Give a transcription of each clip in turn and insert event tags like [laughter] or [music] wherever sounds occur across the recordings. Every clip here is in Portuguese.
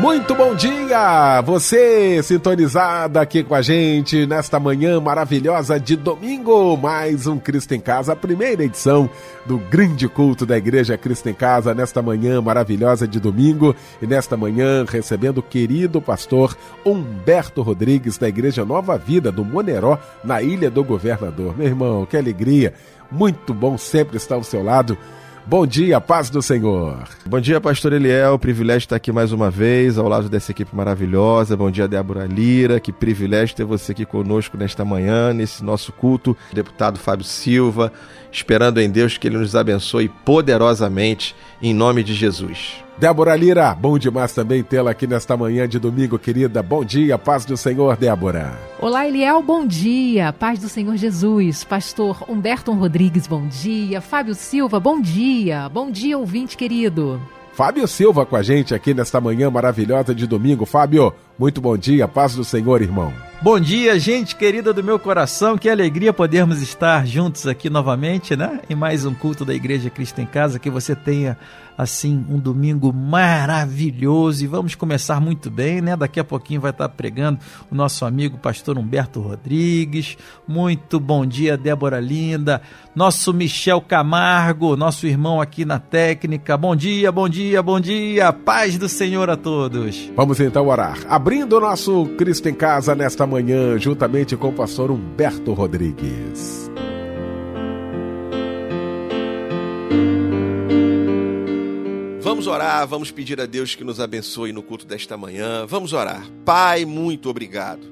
Muito bom dia! Você sintonizado aqui com a gente nesta manhã maravilhosa de domingo. Mais um Cristo em Casa, a primeira edição do grande culto da Igreja Cristo em Casa, nesta manhã maravilhosa de domingo. E nesta manhã recebendo o querido pastor Humberto Rodrigues, da Igreja Nova Vida, do Moneró, na Ilha do Governador. Meu irmão, que alegria! Muito bom sempre estar ao seu lado Bom dia, paz do Senhor. Bom dia, pastor Eliel. Privilégio estar aqui mais uma vez, ao lado dessa equipe maravilhosa. Bom dia, Débora Lira. Que privilégio ter você aqui conosco nesta manhã, nesse nosso culto. Deputado Fábio Silva, esperando em Deus que ele nos abençoe poderosamente, em nome de Jesus. Débora Lira, bom demais também tê-la aqui nesta manhã de domingo, querida. Bom dia, paz do Senhor, Débora. Olá, Eliel, bom dia. Paz do Senhor Jesus. Pastor Humberto Rodrigues, bom dia. Fábio Silva, bom dia. Bom dia, ouvinte querido. Fábio Silva com a gente aqui nesta manhã maravilhosa de domingo. Fábio, muito bom dia, paz do Senhor, irmão. Bom dia, gente querida do meu coração. Que alegria podermos estar juntos aqui novamente, né? Em mais um culto da Igreja Cristo em Casa. Que você tenha assim um domingo maravilhoso e vamos começar muito bem, né? Daqui a pouquinho vai estar pregando o nosso amigo pastor Humberto Rodrigues. Muito bom dia, Débora Linda, nosso Michel Camargo, nosso irmão aqui na técnica. Bom dia, bom dia, bom dia. Paz do Senhor a todos. Vamos então orar. Abrindo o nosso Cristo em Casa nesta manhã, juntamente com o pastor Humberto Rodrigues. Vamos orar, vamos pedir a Deus que nos abençoe no culto desta manhã. Vamos orar. Pai, muito obrigado.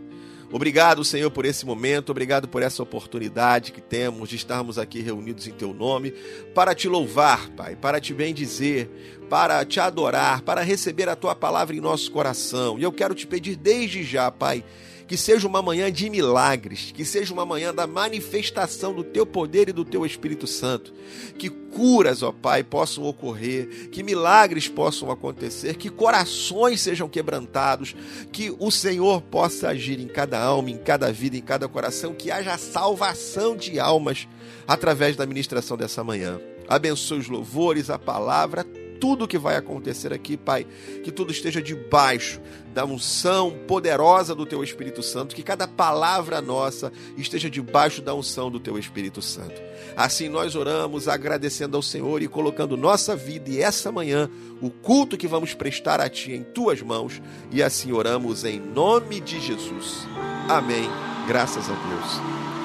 Obrigado, Senhor, por esse momento, obrigado por essa oportunidade que temos de estarmos aqui reunidos em Teu nome para te louvar, Pai, para te bendizer, para te adorar, para receber a Tua palavra em nosso coração. E eu quero te pedir desde já, Pai, que seja uma manhã de milagres, que seja uma manhã da manifestação do teu poder e do teu Espírito Santo, que curas, ó Pai, possam ocorrer, que milagres possam acontecer, que corações sejam quebrantados, que o Senhor possa agir em cada alma, em cada vida, em cada coração, que haja salvação de almas através da ministração dessa manhã. Abençoe os louvores, a palavra, tudo que vai acontecer aqui, Pai, que tudo esteja debaixo da unção poderosa do Teu Espírito Santo, que cada palavra nossa esteja debaixo da unção do Teu Espírito Santo. Assim nós oramos, agradecendo ao Senhor e colocando nossa vida e essa manhã o culto que vamos prestar a Ti em Tuas mãos, e assim oramos em nome de Jesus. Amém. Graças a Deus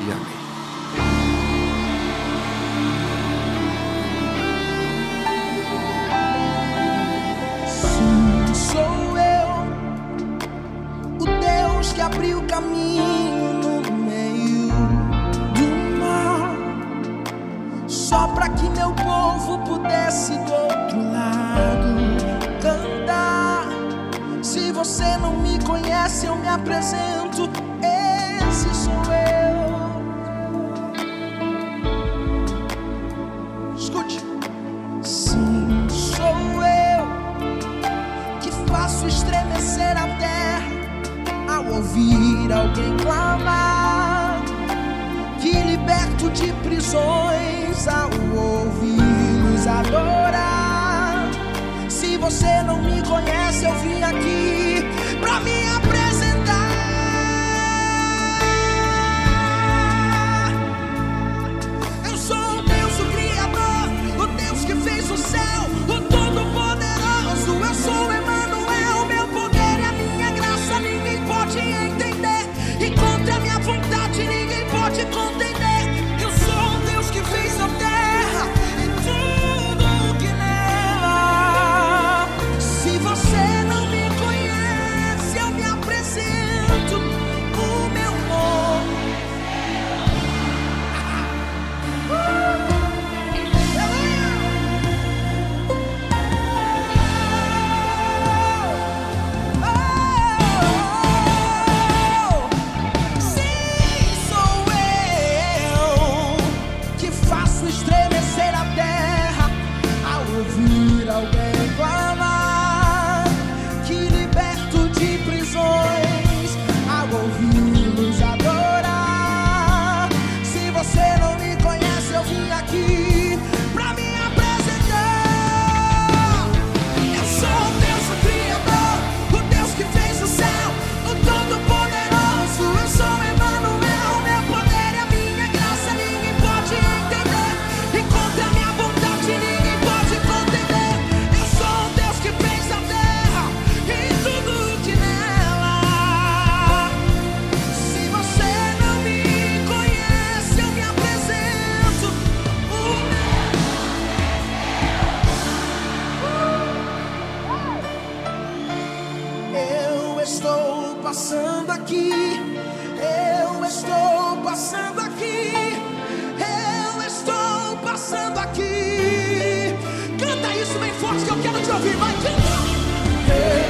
e amém. Abriu caminho no meio do mar, só para que meu povo pudesse do outro lado cantar. Se você não me conhece, eu me apresento. Esse sou eu. Escute, sim, sou eu que faço estremecer a terra ao ouvir alguém clamar, que liberto de prisões ao ouvir-nos adorar. Se você não me conhece, eu vim aqui pra me apresentar. Passando aqui. Eu estou passando aqui. Eu estou passando aqui. Canta isso bem forte que eu quero te ouvir. Vai, canta. Eu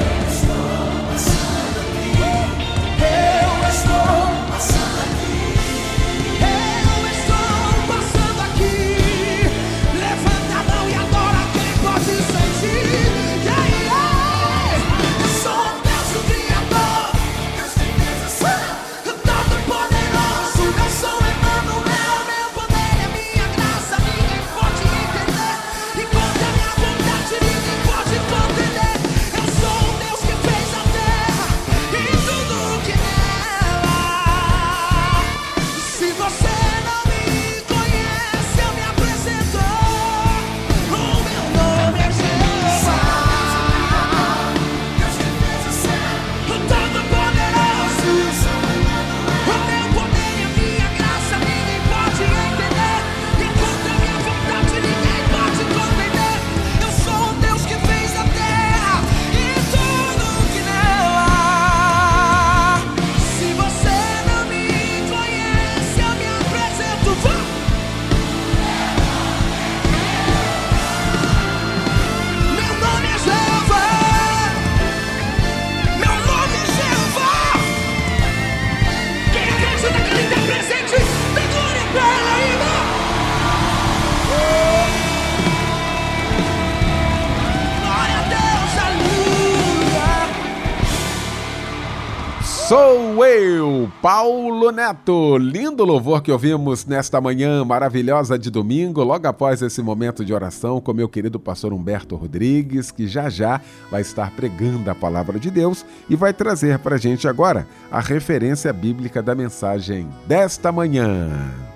Paulo Neto. Lindo louvor que ouvimos nesta manhã maravilhosa de domingo, logo após esse momento de oração com meu querido pastor Humberto Rodrigues, que já já vai estar pregando a palavra de Deus e vai trazer para a gente agora a referência bíblica da mensagem desta manhã.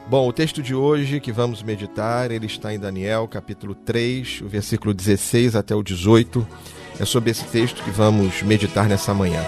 Bom, o texto de hoje que vamos meditar, ele está em Daniel, capítulo 3, o versículo 16 até o 18. É sobre esse texto que vamos meditar nessa manhã.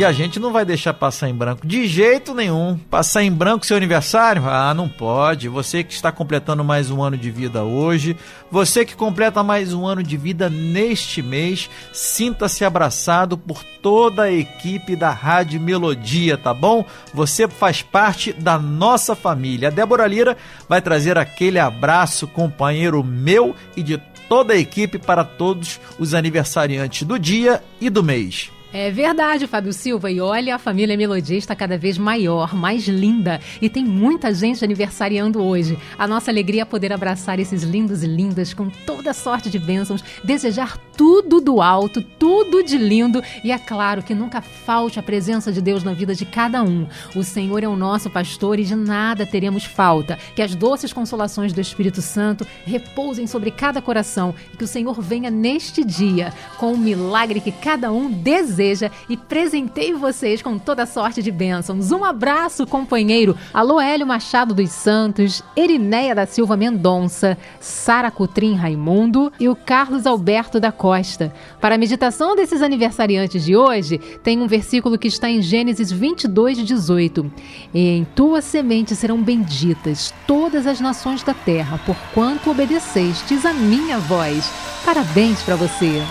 E a gente não vai deixar passar em branco de jeito nenhum. Passar em branco seu aniversário? Ah, não pode. Você que está completando mais um ano de vida hoje, você que completa mais um ano de vida neste mês, sinta-se abraçado por toda a equipe da Rádio Melodia, tá bom? Você faz parte da nossa família. A Débora Lira vai trazer aquele abraço, companheiro meu e de toda a equipe para todos os aniversariantes do dia e do mês. É verdade, Fábio Silva. E olha, a família Melodia está cada vez maior, mais linda. E tem muita gente aniversariando hoje. A nossa alegria é poder abraçar esses lindos e lindas com toda sorte de bênçãos, desejar tudo do alto, tudo de lindo. E é claro que nunca falte a presença de Deus na vida de cada um. O Senhor é o nosso pastor e de nada teremos falta. Que as doces consolações do Espírito Santo repousem sobre cada coração e que o Senhor venha neste dia com o milagre que cada um deseja e presenteie vocês com toda sorte de bênçãos. Um abraço, companheiro. Alô, Hélio Machado dos Santos, Erinéia da Silva Mendonça, Sara Cutrim Raimundo e o Carlos Alberto da Costa. Para a meditação desses aniversariantes de hoje, tem um versículo que está em Gênesis 22, 18. Em tua semente serão benditas todas as nações da terra, porquanto obedecestes a minha voz. Parabéns para você.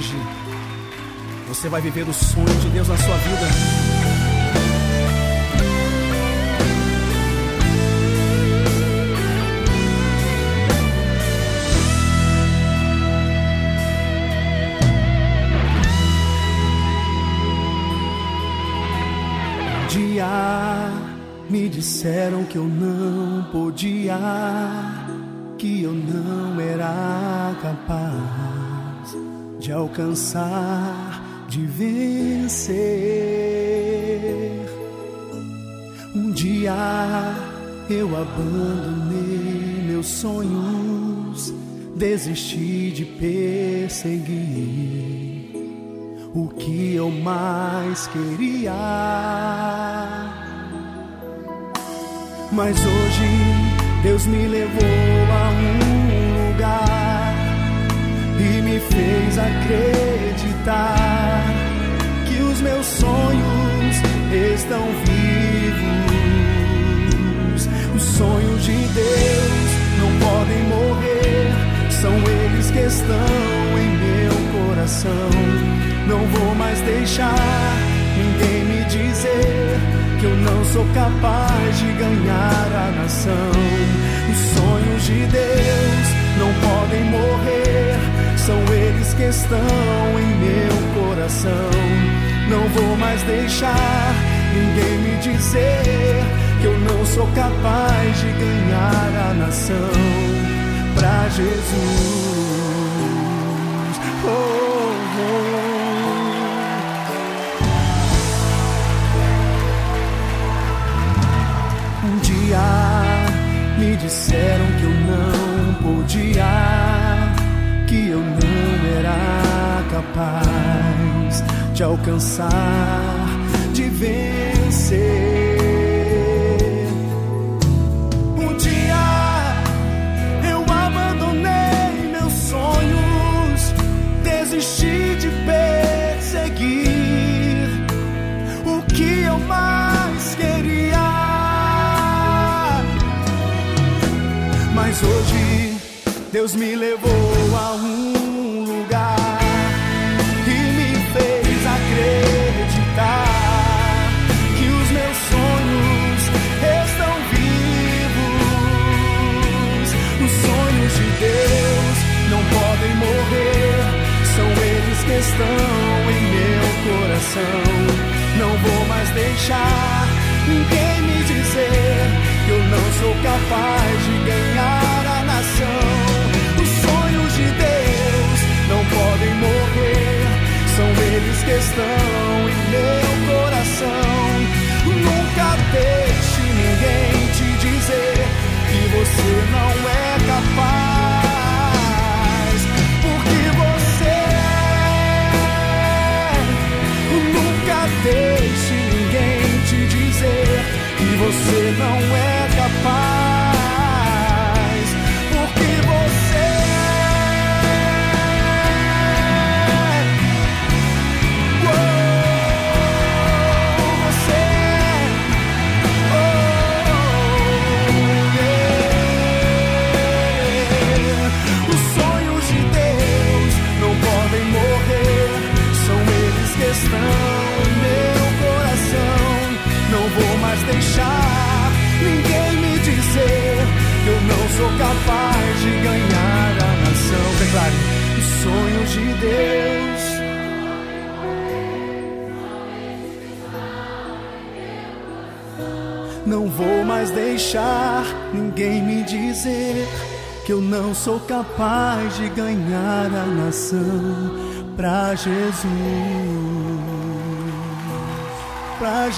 Hoje você vai viver o sonho de Deus na sua vida. Dia me disseram que eu não podia, que eu não era capaz de alcançar, de vencer. Um dia eu abandonei meus sonhos, desisti de perseguir o que eu mais queria. Mas hoje Deus me levou a um lugar fez acreditar que os meus sonhos estão vivos. Os sonhos de Deus não podem morrer, são eles que estão em meu coração. Não vou mais deixar ninguém me dizer que eu não sou capaz de ganhar a nação. Os sonhos de Deus não podem morrer, são eles que estão em meu coração. Não vou mais deixar ninguém me dizer que eu não sou capaz de ganhar a nação pra Jesus. Oh, oh. Um dia me disseram que eu não podia, que eu não era capaz de alcançar, de vencer. Deus me levou a um lugar e me fez acreditar que os meus sonhos estão vivos. Os sonhos de Deus não podem morrer, são eles que estão em meu coração. Não vou mais deixar ninguém me dizer que eu não sou capaz de ganhar eles que estão em meu coração. Nunca deixe ninguém te dizer que você não é capaz, porque você é. Nunca deixe ninguém te dizer que você não é Não vou mais deixar ninguém me dizer que eu não sou capaz de ganhar a nação pra Jesus. Pra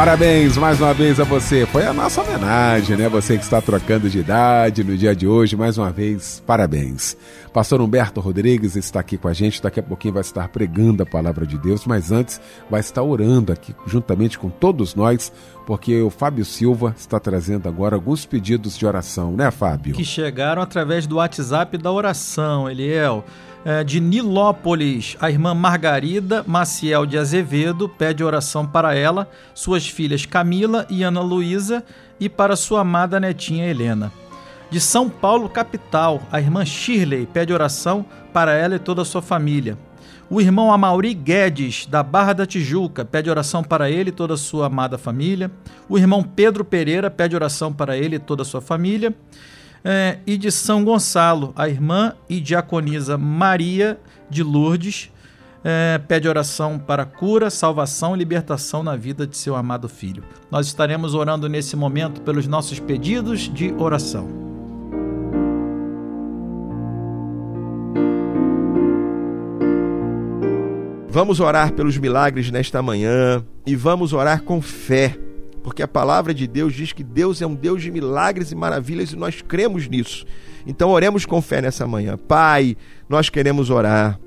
Parabéns mais uma vez a você. Foi a nossa homenagem, né? Você que está trocando de idade no dia de hoje, mais uma vez, parabéns. Pastor Humberto Rodrigues está aqui com a gente, daqui a pouquinho vai estar pregando a palavra de Deus, mas antes vai estar orando aqui juntamente com todos nós, porque o Fábio Silva está trazendo agora alguns pedidos de oração, né, Fábio? que chegaram através do WhatsApp da oração, Eliel. É, de Nilópolis, a irmã Margarida Maciel de Azevedo pede oração para ela, suas filhas Camila e Ana Luísa e para sua amada netinha Helena. De São Paulo, capital, a irmã Shirley pede oração para ela e toda a sua família. O irmão Amauri Guedes, da Barra da Tijuca, pede oração para ele e toda a sua amada família. O irmão Pedro Pereira pede oração para ele e toda a sua família. É, e de São Gonçalo, a irmã e diaconisa Maria de Lourdes é, pede oração para cura, salvação e libertação na vida de seu amado filho. Nós estaremos orando nesse momento pelos nossos pedidos de oração. Vamos orar pelos milagres nesta manhã e vamos orar com fé, porque a palavra de Deus diz que Deus é um Deus de milagres e maravilhas e nós cremos nisso. Então oremos com fé nessa manhã. Pai, nós queremos orar.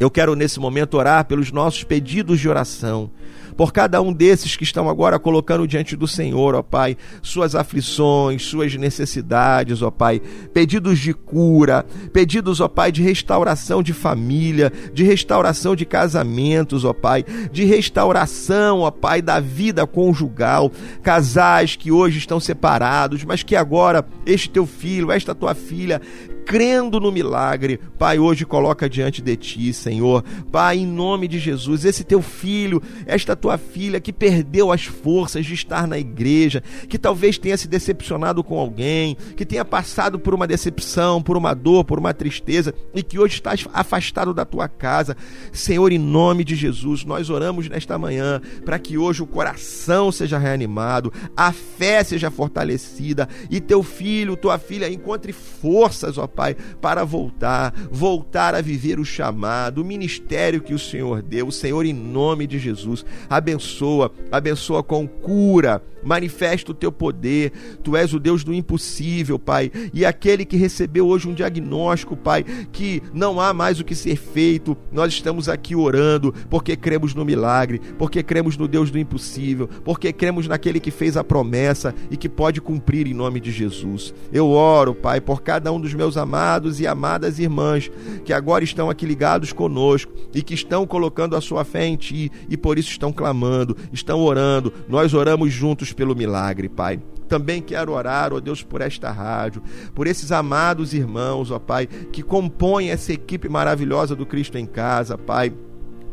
Eu quero nesse momento orar pelos nossos pedidos de oração por cada um desses que estão agora colocando diante do Senhor, ó Pai, suas aflições, suas necessidades, ó Pai, pedidos de cura, pedidos, ó Pai, de restauração de família, de restauração de casamentos, ó Pai, de restauração, ó Pai, da vida conjugal, casais que hoje estão separados, mas que agora este teu filho, esta tua filha, crendo no milagre, Pai, hoje coloca diante de ti, Senhor. Pai, em nome de Jesus, esse teu filho, esta tua filha que perdeu as forças de estar na igreja, que talvez tenha se decepcionado com alguém, que tenha passado por uma decepção, por uma dor, por uma tristeza e que hoje está afastado da tua casa. Senhor, em nome de Jesus, nós oramos nesta manhã para que hoje o coração seja reanimado, a fé seja fortalecida e teu filho, tua filha encontre forças, ó Pai, para voltar, voltar a viver o chamado, o ministério que o Senhor deu. O Senhor, em nome de Jesus, abençoa, abençoa com cura, manifesta o teu poder. Tu és o Deus do impossível, Pai. E aquele que recebeu hoje um diagnóstico, Pai, que não há mais o que ser feito, nós estamos aqui orando porque cremos no milagre, porque cremos no Deus do impossível, porque cremos naquele que fez a promessa e que pode cumprir em nome de Jesus. Eu oro, Pai, por cada um dos meus amados e amadas irmãs que agora estão aqui ligados conosco e que estão colocando a sua fé em Ti e por isso estão clamando, estão orando. Nós oramos juntos pelo milagre, Pai. Também quero orar, ó Deus, por esta rádio, por esses amados irmãos, ó Pai, que compõem essa equipe maravilhosa do Cristo em Casa, Pai.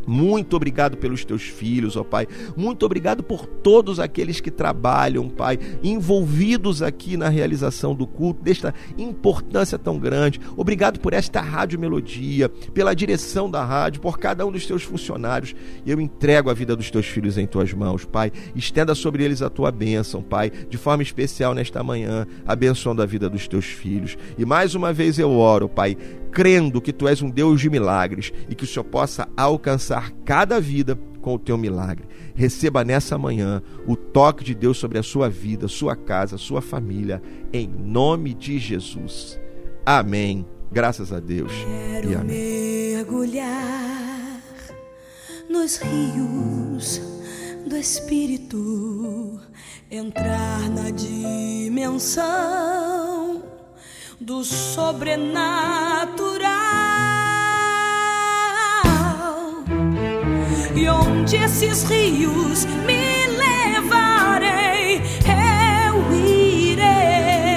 Muito obrigado pelos teus filhos, ó Pai. Muito obrigado por todos aqueles que trabalham, Pai, envolvidos aqui na realização do culto, desta importância tão grande. Obrigado por esta Rádio Melodia, pela direção da rádio, por cada um dos teus funcionários. Eu entrego a vida dos teus filhos em tuas mãos, Pai. Estenda sobre eles a tua bênção, Pai, de forma especial nesta manhã, abençoando a vida dos teus filhos. E mais uma vez eu oro, Pai, crendo que tu és um Deus de milagres e que o Senhor possa alcançar cada vida com o teu milagre. Receba nessa manhã o toque de Deus sobre a sua vida, sua casa, sua família, em nome de Jesus. Amém. Graças a Deus. Quero E amém. mergulhar nos rios do Espírito, entrar na dimensão do sobrenatural. E onde esses rios me levarem, eu irei.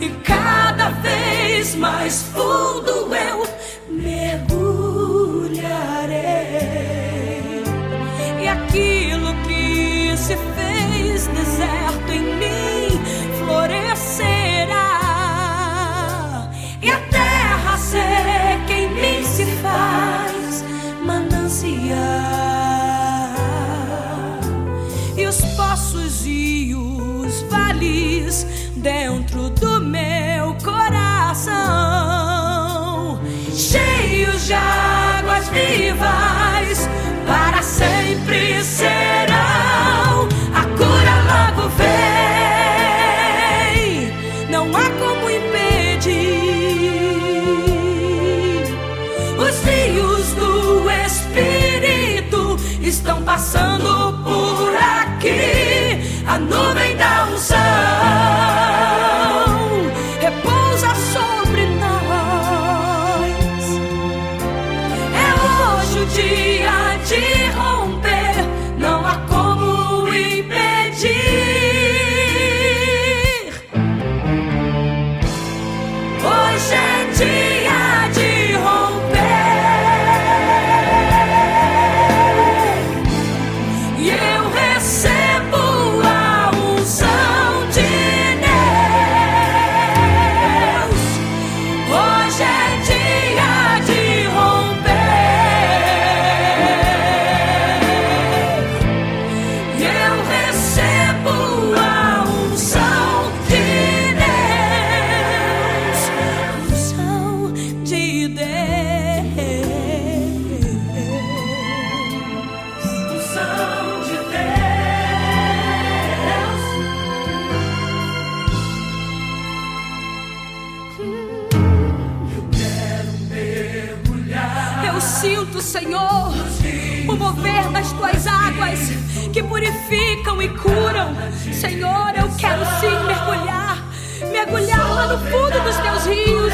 E cada vez mais fundo eu mim se faz manancial. E os poços e os vales dentro do meu coração, cheios de águas vivas, purificam e curam. Senhor, eu quero sim mergulhar, mergulhar lá no fundo dos teus rios,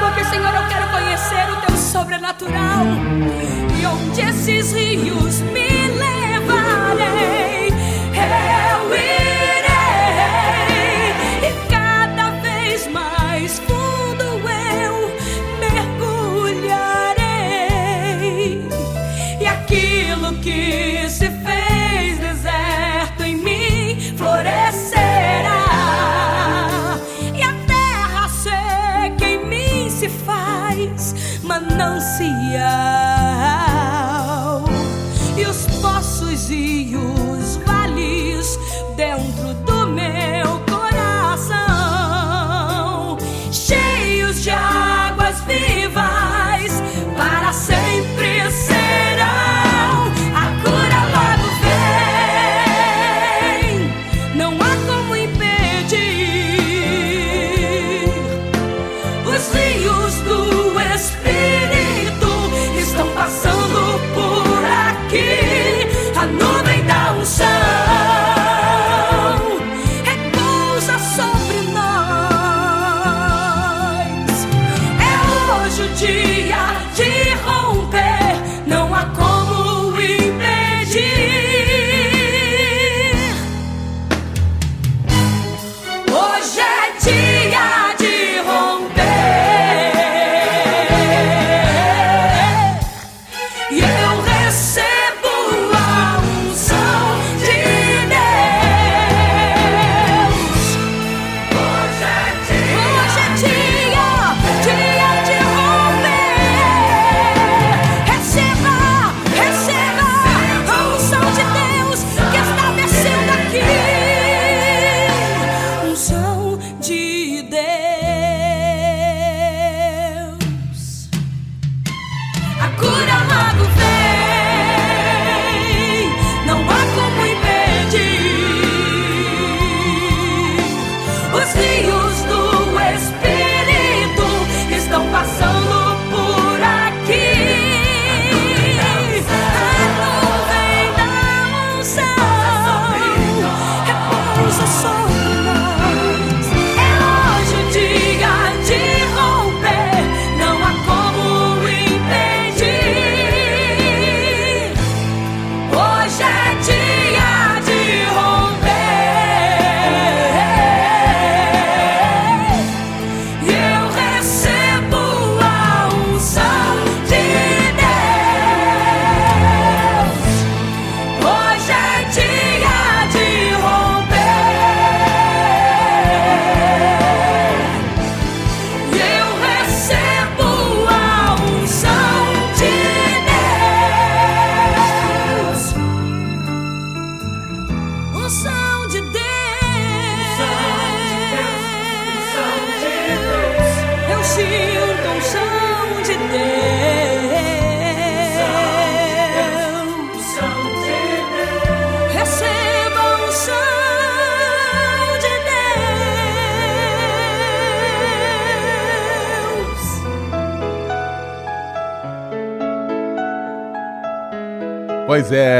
porque, Senhor, eu quero conhecer o teu sobrenatural. E onde esses rios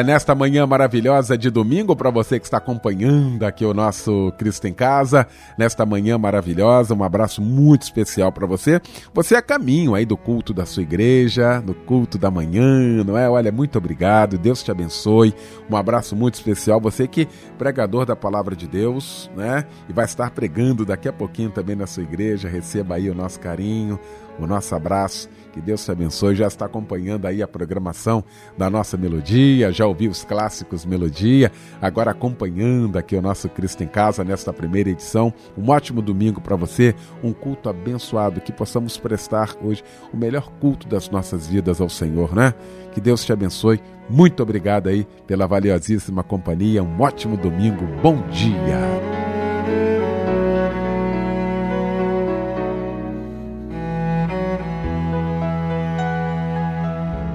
nesta manhã maravilhosa de domingo, para você que está acompanhando aqui o nosso Cristo em Casa, nesta manhã maravilhosa, um abraço muito especial para você. Você é caminho aí do culto da sua igreja, do culto da manhã, não é? Olha, muito obrigado, Deus te abençoe. Um abraço muito especial. Você que é pregador da palavra de Deus, né? E vai estar pregando daqui a pouquinho também na sua igreja, receba aí o nosso carinho, o nosso abraço. Que Deus te abençoe. Já está acompanhando aí a programação da nossa melodia, já ouviu os clássicos Melodia, agora acompanhando aqui o nosso Cristo em Casa nesta primeira edição. Um ótimo domingo para você, um culto abençoado, que possamos prestar hoje o melhor culto das nossas vidas ao Senhor, né? Que Deus te abençoe. Muito obrigado aí pela valiosíssima companhia. Um ótimo domingo. Bom dia.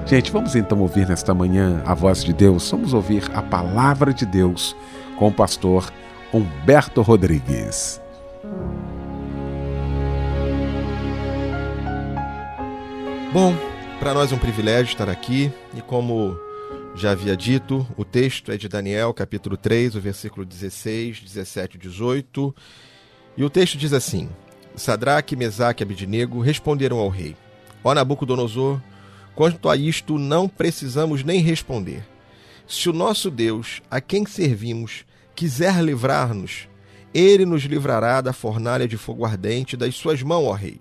Gente, vamos então ouvir nesta manhã a voz de Deus. Vamos ouvir a palavra de Deus com o pastor Humberto Rodrigues. Bom, Para nós é um privilégio estar aqui e como já havia dito, o texto é de Daniel, capítulo 3, o versículo 16, 17 e 18. E o texto diz assim: Sadraque, Mesaque e Abidnego responderam ao rei: Ó Nabucodonosor, quanto a isto não precisamos nem responder. Se o nosso Deus, a quem servimos, quiser livrar-nos, ele nos livrará da fornalha de fogo ardente das suas mãos, ó rei.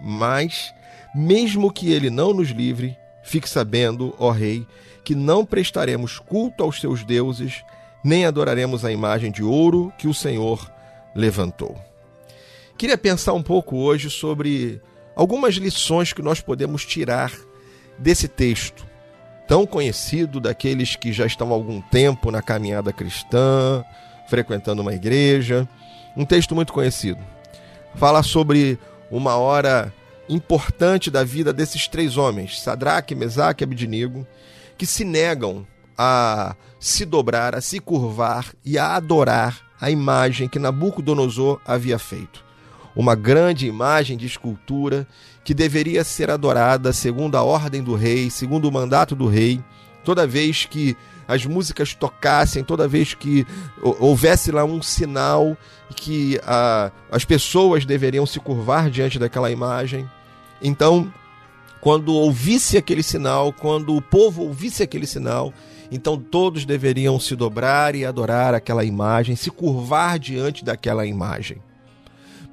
Mas, mesmo que ele não nos livre, fique sabendo, ó rei, que não prestaremos culto aos seus deuses, nem adoraremos a imagem de ouro que o Senhor levantou. Queria pensar um pouco hoje sobre algumas lições que nós podemos tirar desse texto tão conhecido daqueles que já estão há algum tempo na caminhada cristã, frequentando uma igreja. Um texto muito conhecido. Fala sobre uma hora importante da vida desses três homens, Sadraque, Mesaque e Abidinigo, que se negam a se dobrar, a se curvar e a adorar a imagem que Nabucodonosor havia feito. Uma grande imagem de escultura que deveria ser adorada segundo a ordem do rei, segundo o mandato do rei, toda vez que as músicas tocassem, toda vez que houvesse lá um sinal que as pessoas deveriam se curvar diante daquela imagem. Então, quando ouvisse aquele sinal, quando o povo ouvisse aquele sinal, então todos deveriam se dobrar e adorar aquela imagem, se curvar diante daquela imagem.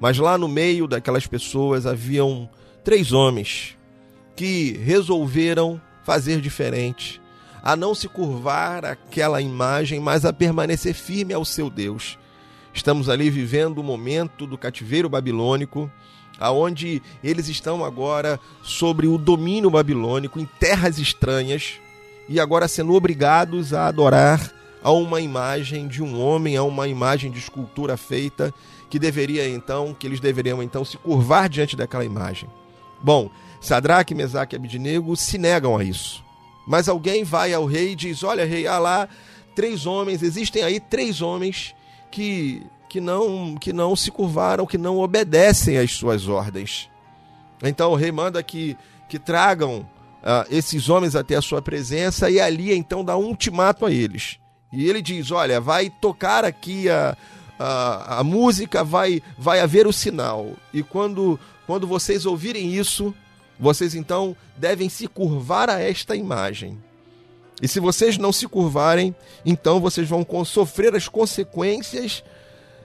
Mas lá no meio daquelas pessoas haviam três homens que resolveram fazer diferente, a não se curvar àquela imagem, mas a permanecer firme ao seu Deus. Estamos ali vivendo o momento do cativeiro babilônico, aonde eles estão agora sobre o domínio babilônico em terras estranhas e agora sendo obrigados a adorar a uma imagem de um homem, a uma imagem de escultura feita que deveria então, que eles deveriam então se curvar diante daquela imagem. Bom, Sadraque, Mesaque e Abidnego se negam a isso. Mas alguém vai ao rei e diz: Olha, rei, há lá três homens, existem aí três homens que, que, não, que não se curvaram, que não obedecem às suas ordens. Então o rei manda que, que tragam uh, esses homens até a sua presença e ali então dá um ultimato a eles. E ele diz: Olha, vai tocar aqui a, a, a música, vai, vai haver o sinal. E quando, quando vocês ouvirem isso, vocês então devem se curvar a esta imagem. E se vocês não se curvarem, então vocês vão sofrer as consequências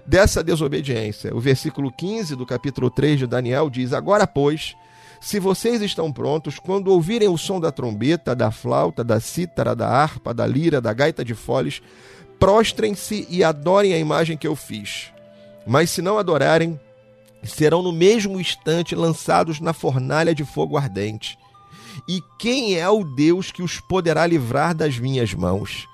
dessa desobediência. O versículo 15 do capítulo 3 de Daniel diz: Agora, pois, se vocês estão prontos, quando ouvirem o som da trombeta, da flauta, da cítara, da harpa, da lira, da gaita de foles, prostrem-se e adorem a imagem que eu fiz. Mas se não adorarem, serão no mesmo instante lançados na fornalha de fogo ardente. E quem é o Deus que os poderá livrar das minhas mãos?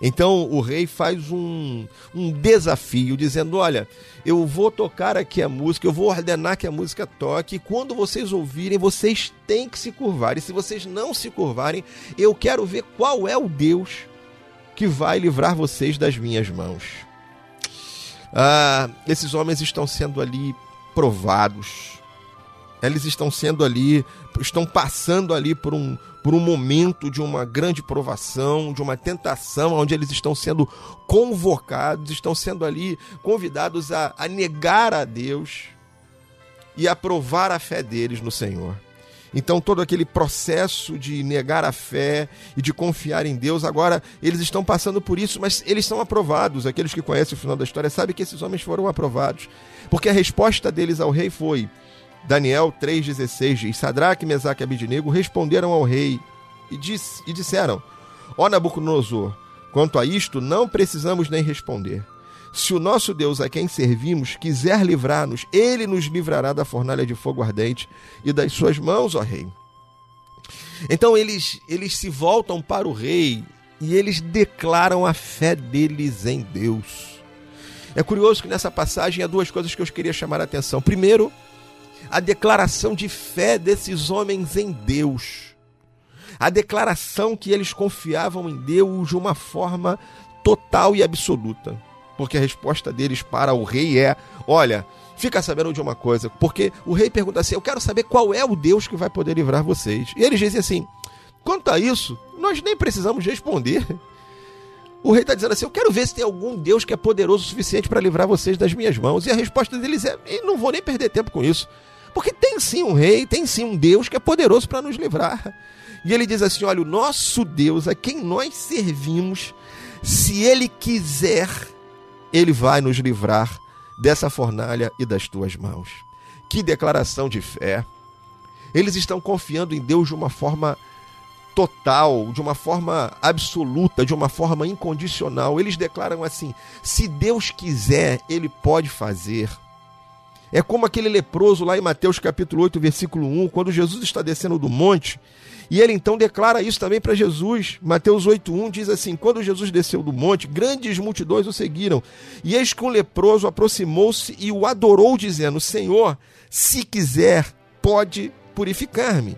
Então o rei faz um, um desafio, dizendo: Olha, eu vou tocar aqui a música, eu vou ordenar que a música toque, e quando vocês ouvirem, vocês têm que se curvar. E se vocês não se curvarem, eu quero ver qual é o Deus que vai livrar vocês das minhas mãos. Ah, esses homens estão sendo ali provados. Eles estão sendo ali, estão passando ali por um, por um momento de uma grande provação, de uma tentação, onde eles estão sendo convocados, estão sendo ali convidados a, a negar a Deus e a provar a fé deles no Senhor. Então, todo aquele processo de negar a fé e de confiar em Deus, agora eles estão passando por isso, mas eles são aprovados. Aqueles que conhecem o final da história sabem que esses homens foram aprovados. Porque a resposta deles ao rei foi: Daniel 3,16 diz: Sadraque, Mesaque e Abidnego responderam ao rei e, disse, e disseram: Ó Nabucodonosor, quanto a isto não precisamos nem responder. Se o nosso Deus a quem servimos quiser livrar-nos, ele nos livrará da fornalha de fogo ardente e das suas mãos, ó rei. Então eles, eles se voltam para o rei e eles declaram a fé deles em Deus. É curioso que nessa passagem há duas coisas que eu queria chamar a atenção. Primeiro, a declaração de fé desses homens em Deus. A declaração que eles confiavam em Deus de uma forma total e absoluta porque a resposta deles para o rei é: olha, Fica sabendo de uma coisa, porque o rei pergunta assim: Eu quero saber qual é o Deus que vai poder livrar vocês. E eles dizem assim: Quanto a isso, nós nem precisamos responder. O rei está dizendo assim: Eu quero ver se tem algum Deus que é poderoso o suficiente para livrar vocês das minhas mãos. E a resposta deles é: "E Não vou nem perder tempo com isso. Porque tem sim um rei, tem sim um Deus que é poderoso para nos livrar. E ele diz assim: Olha, o nosso Deus, a quem nós servimos, se ele quiser, ele vai nos livrar dessa fornalha e das tuas mãos. Que declaração de fé! Eles estão confiando em Deus de uma forma total, de uma forma absoluta, de uma forma incondicional. Eles declaram assim: se Deus quiser, ele pode fazer. É como aquele leproso lá em Mateus capítulo 8, versículo 1, quando Jesus está descendo do monte, e ele então declara isso também para Jesus. Mateus 8:1 diz assim: Quando Jesus desceu do monte, grandes multidões o seguiram. E eis que um leproso aproximou-se e o adorou, dizendo: Senhor, se quiser, pode purificar-me.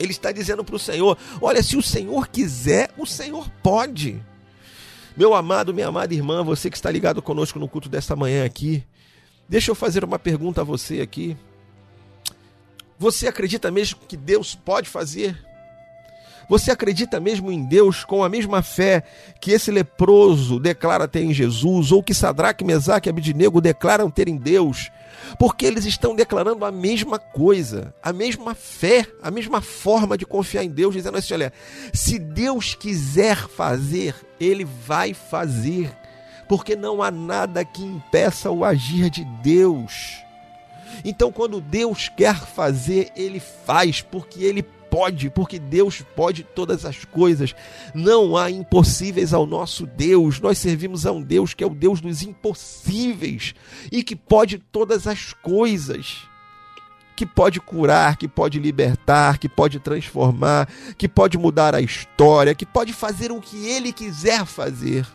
Ele está dizendo para o Senhor: Olha, se o Senhor quiser, o Senhor pode. Meu amado, minha amada irmã, você que está ligado conosco no culto desta manhã aqui, deixa eu fazer uma pergunta a você aqui. Você acredita mesmo que Deus pode fazer? Você acredita mesmo em Deus com a mesma fé que esse leproso declara ter em Jesus, ou que Sadraque, Mesaque e Abidinego declaram ter em Deus? Porque eles estão declarando a mesma coisa, a mesma fé, a mesma forma de confiar em Deus, dizendo assim: olha, se Deus quiser fazer, Ele vai fazer, porque não há nada que impeça o agir de Deus. Então, quando Deus quer fazer, Ele faz, porque Ele pode, porque Deus pode todas as coisas. Não há impossíveis ao nosso Deus. Nós servimos a um Deus que é o Deus dos impossíveis e que pode todas as coisas. Que pode curar, que pode libertar, que pode transformar, que pode mudar a história, que pode fazer o que Ele quiser fazer.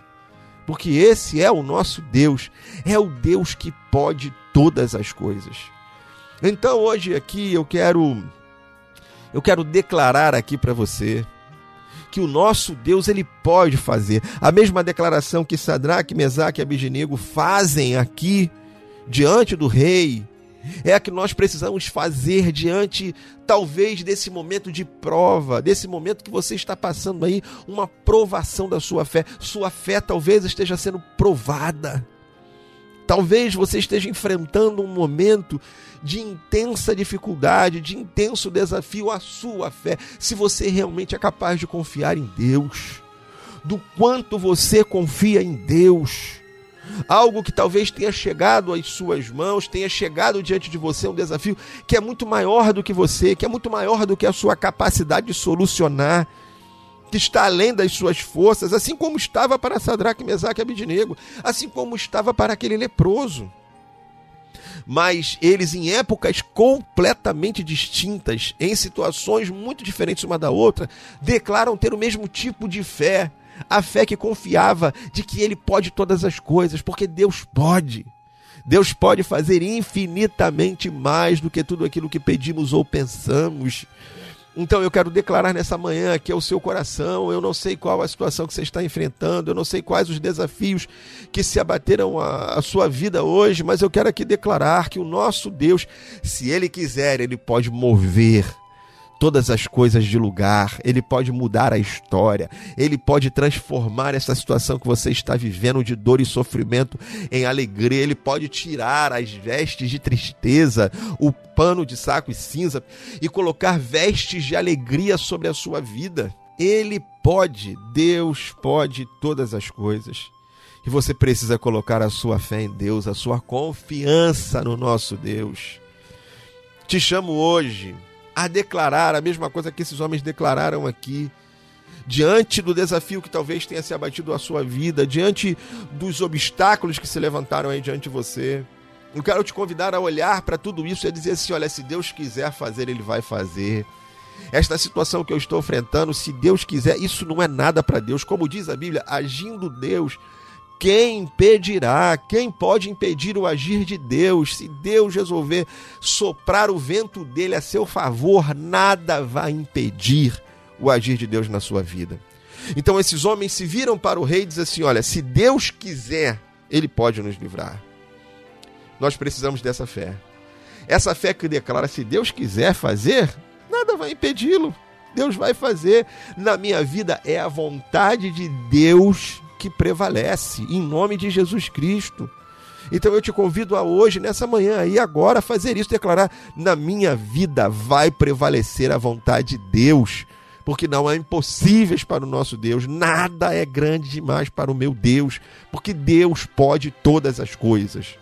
Porque esse é o nosso Deus, é o Deus que pode todas as coisas. Então hoje aqui eu quero eu quero declarar aqui para você que o nosso Deus ele pode fazer a mesma declaração que Sadraque, Mesaque e Abidinego fazem aqui diante do rei. É a que nós precisamos fazer diante, talvez, desse momento de prova, desse momento que você está passando aí, uma provação da sua fé. Sua fé talvez esteja sendo provada. Talvez você esteja enfrentando um momento de intensa dificuldade, de intenso desafio à sua fé, se você realmente é capaz de confiar em Deus. Do quanto você confia em Deus. Algo que talvez tenha chegado às suas mãos, tenha chegado diante de você, um desafio que é muito maior do que você, que é muito maior do que a sua capacidade de solucionar que está além das suas forças, assim como estava para Sadraque, Mesaque e Abidinego, assim como estava para aquele leproso. Mas eles, em épocas completamente distintas, em situações muito diferentes uma da outra, declaram ter o mesmo tipo de fé, a fé que confiava de que ele pode todas as coisas, porque Deus pode. Deus pode fazer infinitamente mais do que tudo aquilo que pedimos ou pensamos. Então eu quero declarar nessa manhã que é o seu coração. Eu não sei qual a situação que você está enfrentando, eu não sei quais os desafios que se abateram a, sua vida hoje, mas eu quero aqui declarar que o nosso Deus, se Ele quiser, Ele pode mover todas as coisas de lugar, ele pode mudar a história, ele pode transformar essa situação que você está vivendo de dor e sofrimento em alegria, ele pode tirar as vestes de tristeza, o pano de saco e cinza e colocar vestes de alegria sobre a sua vida. Ele pode, Deus pode todas as coisas. E você precisa colocar a sua fé em Deus, a sua confiança no nosso Deus. Te chamo hoje a declarar a mesma coisa que esses homens declararam aqui. Diante do desafio que talvez tenha se abatido a sua vida, diante dos obstáculos que se levantaram aí diante de você, eu quero te convidar a olhar para tudo isso e a dizer assim: olha, se Deus quiser fazer, Ele vai fazer. Esta situação que eu estou enfrentando, se Deus quiser, isso não é nada para Deus. Como diz a Bíblia, agindo Deus, quem impedirá? Quem pode impedir o agir de Deus? Se Deus resolver soprar o vento dele a seu favor, nada vai impedir o agir de Deus na sua vida. Então esses homens se viram para o rei e dizem assim: Olha, se Deus quiser, ele pode nos livrar. Nós precisamos dessa fé. Essa fé que declara: se Deus quiser fazer, nada vai impedi-lo. Deus vai fazer. Na minha vida é a vontade de Deus que prevalece, em nome de Jesus Cristo. Então eu te convido a hoje, nessa manhã e agora, fazer isso, declarar: na minha vida vai prevalecer a vontade de Deus, porque não há impossíveis para o nosso Deus, nada é grande demais para o meu Deus, porque Deus pode todas as coisas.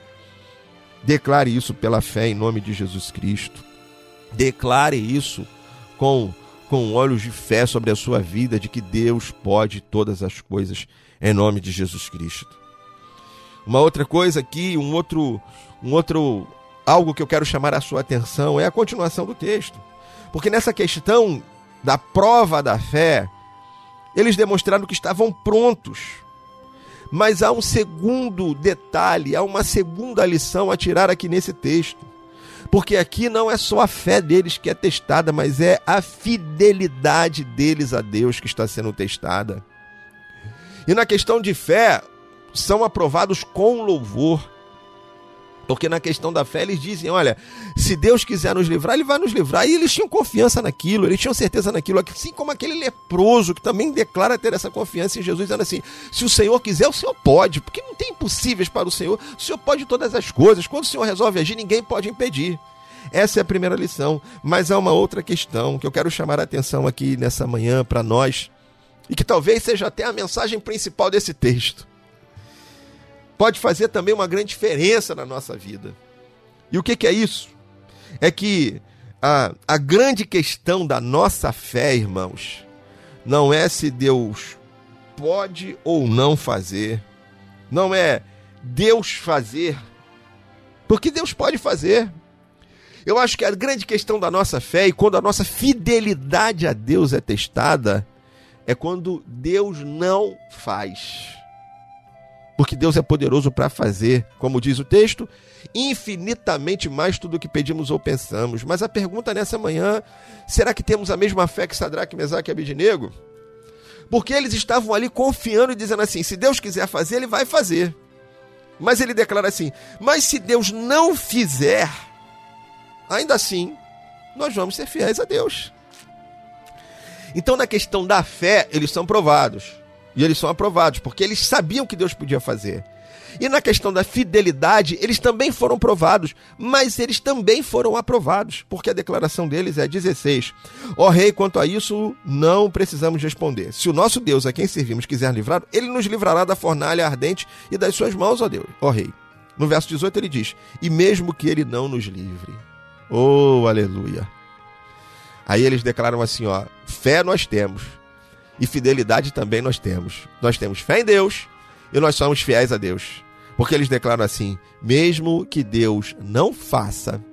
Declare isso pela fé em nome de Jesus Cristo. Declare isso com, com olhos de fé sobre a sua vida, de que Deus pode todas as coisas em nome de Jesus Cristo. Uma outra coisa aqui, um outro, um outro algo que eu quero chamar a sua atenção é a continuação do texto. Porque nessa questão da prova da fé, eles demonstraram que estavam prontos. Mas há um segundo detalhe, há uma segunda lição a tirar aqui nesse texto. Porque aqui não é só a fé deles que é testada, mas é a fidelidade deles a Deus que está sendo testada. E na questão de fé, são aprovados com louvor. Porque na questão da fé eles dizem: olha, se Deus quiser nos livrar, Ele vai nos livrar. E eles tinham confiança naquilo, eles tinham certeza naquilo, assim como aquele leproso que também declara ter essa confiança em Jesus, dizendo assim: se o Senhor quiser, o Senhor pode, porque não tem impossíveis para o Senhor. O Senhor pode todas as coisas. Quando o Senhor resolve agir, ninguém pode impedir. Essa é a primeira lição. Mas há uma outra questão que eu quero chamar a atenção aqui nessa manhã para nós, e que talvez seja até a mensagem principal desse texto pode fazer também uma grande diferença na nossa vida. E o que, que é isso? É que a, a grande questão da nossa fé, irmãos, não é se Deus pode ou não fazer, não é Deus fazer, porque Deus pode fazer. Eu acho que a grande questão da nossa fé e quando a nossa fidelidade a Deus é testada, é quando Deus não faz porque Deus é poderoso para fazer, como diz o texto, infinitamente mais tudo o que pedimos ou pensamos. Mas a pergunta nessa manhã, será que temos a mesma fé que Sadraque, Mesaque e Abidinego? Porque eles estavam ali confiando e dizendo assim, se Deus quiser fazer, ele vai fazer. Mas ele declara assim, mas se Deus não fizer, ainda assim, nós vamos ser fiéis a Deus. Então, na questão da fé, eles são provados. E eles são aprovados, porque eles sabiam que Deus podia fazer. E na questão da fidelidade, eles também foram provados, mas eles também foram aprovados, porque a declaração deles é 16. Ó rei, quanto a isso, não precisamos responder. Se o nosso Deus, a quem servimos, quiser livrar, ele nos livrará da fornalha ardente e das suas mãos, ó Deus, ó rei. No verso 18 ele diz: E mesmo que ele não nos livre. Oh, aleluia. Aí eles declaram assim, ó: Fé nós temos e fidelidade também nós temos. Nós temos fé em Deus e nós somos fiéis a Deus. Porque eles declaram assim: mesmo que Deus não faça,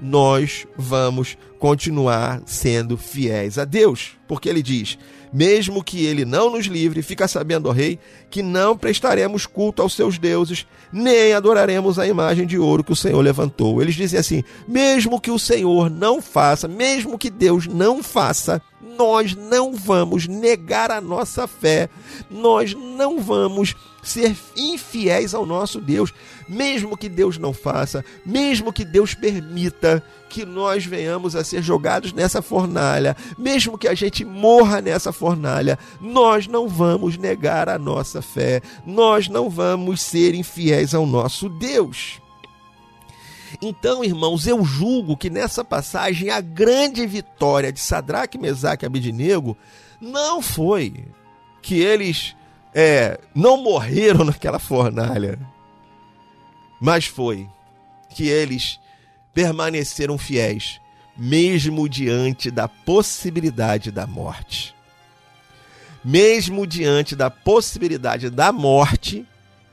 nós vamos continuar sendo fiéis a Deus. Porque ele diz: mesmo que ele não nos livre, fica sabendo, ó rei, que não prestaremos culto aos seus deuses, nem adoraremos a imagem de ouro que o Senhor levantou. Eles dizem assim: mesmo que o Senhor não faça, mesmo que Deus não faça, nós não vamos negar a nossa fé, nós não vamos ser infiéis ao nosso Deus, mesmo que Deus não faça, mesmo que Deus permita que nós venhamos a ser jogados nessa fornalha, mesmo que a gente morra nessa fornalha, nós não vamos negar a nossa fé, nós não vamos ser infiéis ao nosso Deus. Então, irmãos, eu julgo que nessa passagem a grande vitória de Sadraque, Mesaque e Abednego não foi que eles é, não morreram [laughs] naquela fornalha, mas foi que eles permaneceram fiéis, mesmo diante da possibilidade da morte. Mesmo diante da possibilidade da morte,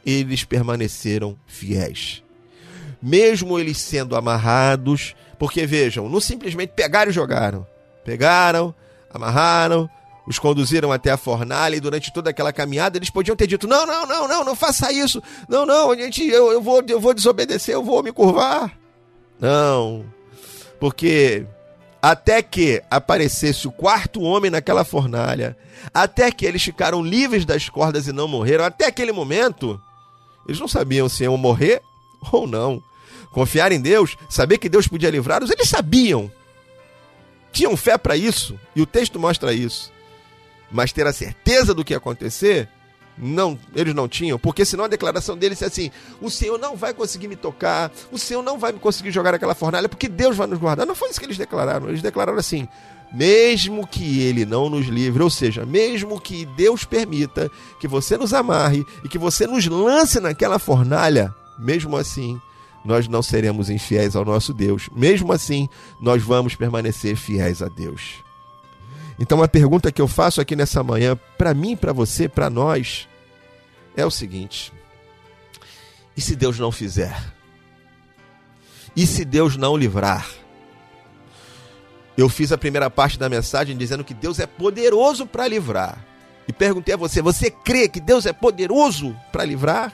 eles permaneceram fiéis mesmo eles sendo amarrados, porque vejam, não simplesmente pegaram e jogaram. Pegaram, amarraram, os conduziram até a fornalha e durante toda aquela caminhada eles podiam ter dito: não, não, não, não, não faça isso. Não, não, gente, eu, eu, vou, eu vou desobedecer, eu vou me curvar. Não, porque até que aparecesse o quarto homem naquela fornalha, até que eles ficaram livres das cordas e não morreram, até aquele momento, eles não sabiam se iam morrer [laughs] ou não. Confiar em Deus, saber que Deus podia livrá-los, eles sabiam. Tinham fé para isso, e o texto mostra isso. Mas ter a certeza do que ia acontecer, não, eles não tinham, porque senão a declaração deles é assim: o Senhor não vai conseguir me tocar, o Senhor não vai me conseguir jogar naquela fornalha, porque Deus vai nos guardar. Não foi isso que eles declararam. Eles declararam assim: mesmo que Ele não nos livre, ou seja, mesmo que Deus permita que você nos amarre e que você nos lance naquela fornalha, mesmo assim, nós não seremos infiéis ao nosso Deus. Mesmo assim, nós vamos permanecer fiéis a Deus. Então a pergunta que eu faço aqui nessa manhã, para mim, para você, para nós, é o seguinte: e se Deus não fizer? E se Deus não livrar? Eu fiz a primeira parte da mensagem dizendo que Deus é poderoso para livrar. E perguntei a você: você crê que Deus é poderoso para livrar?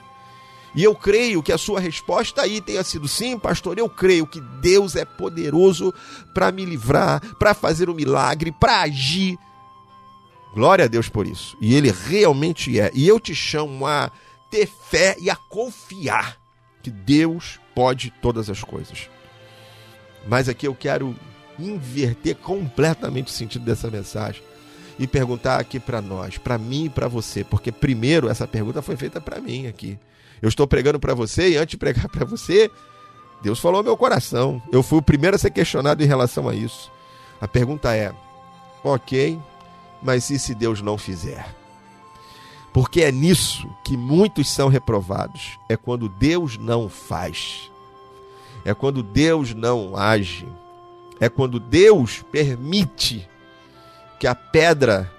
E eu creio que a sua resposta aí tenha sido sim, pastor. Eu creio que Deus é poderoso para me livrar, para fazer o um milagre, para agir. Glória a Deus por isso. E Ele realmente é. E eu te chamo a ter fé e a confiar que Deus pode todas as coisas. Mas aqui eu quero inverter completamente o sentido dessa mensagem e perguntar aqui para nós, para mim e para você, porque primeiro essa pergunta foi feita para mim aqui. Eu estou pregando para você e antes de pregar para você, Deus falou ao meu coração. Eu fui o primeiro a ser questionado em relação a isso. A pergunta é: ok, mas e se Deus não fizer? Porque é nisso que muitos são reprovados. É quando Deus não faz. É quando Deus não age. É quando Deus permite que a pedra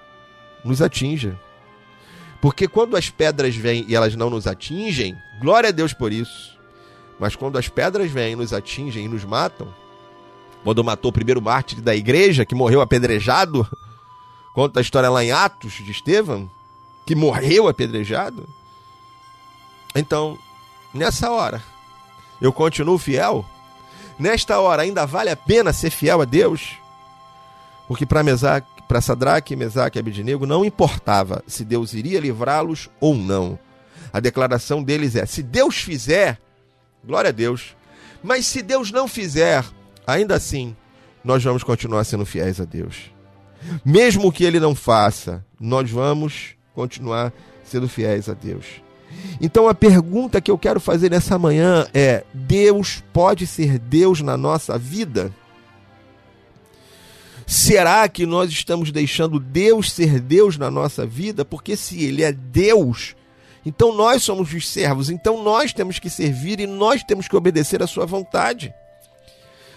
nos atinja. Porque quando as pedras vêm e elas não nos atingem, glória a Deus por isso. Mas quando as pedras vêm e nos atingem e nos matam, quando matou o primeiro mártir da igreja, que morreu apedrejado, [laughs] conta a história lá em Atos de Estevão, que morreu apedrejado. Então, nessa hora, eu continuo fiel. Nesta hora, ainda vale a pena ser fiel a Deus? Porque para Mesaque para Sadraque, Mesaque e Abednego não importava se Deus iria livrá-los ou não. A declaração deles é: se Deus fizer, glória a Deus. Mas se Deus não fizer, ainda assim, nós vamos continuar sendo fiéis a Deus. Mesmo que ele não faça, nós vamos continuar sendo fiéis a Deus. Então a pergunta que eu quero fazer nessa manhã é: Deus pode ser Deus na nossa vida? Será que nós estamos deixando Deus ser Deus na nossa vida? Porque se Ele é Deus, então nós somos os servos, então nós temos que servir e nós temos que obedecer à Sua vontade.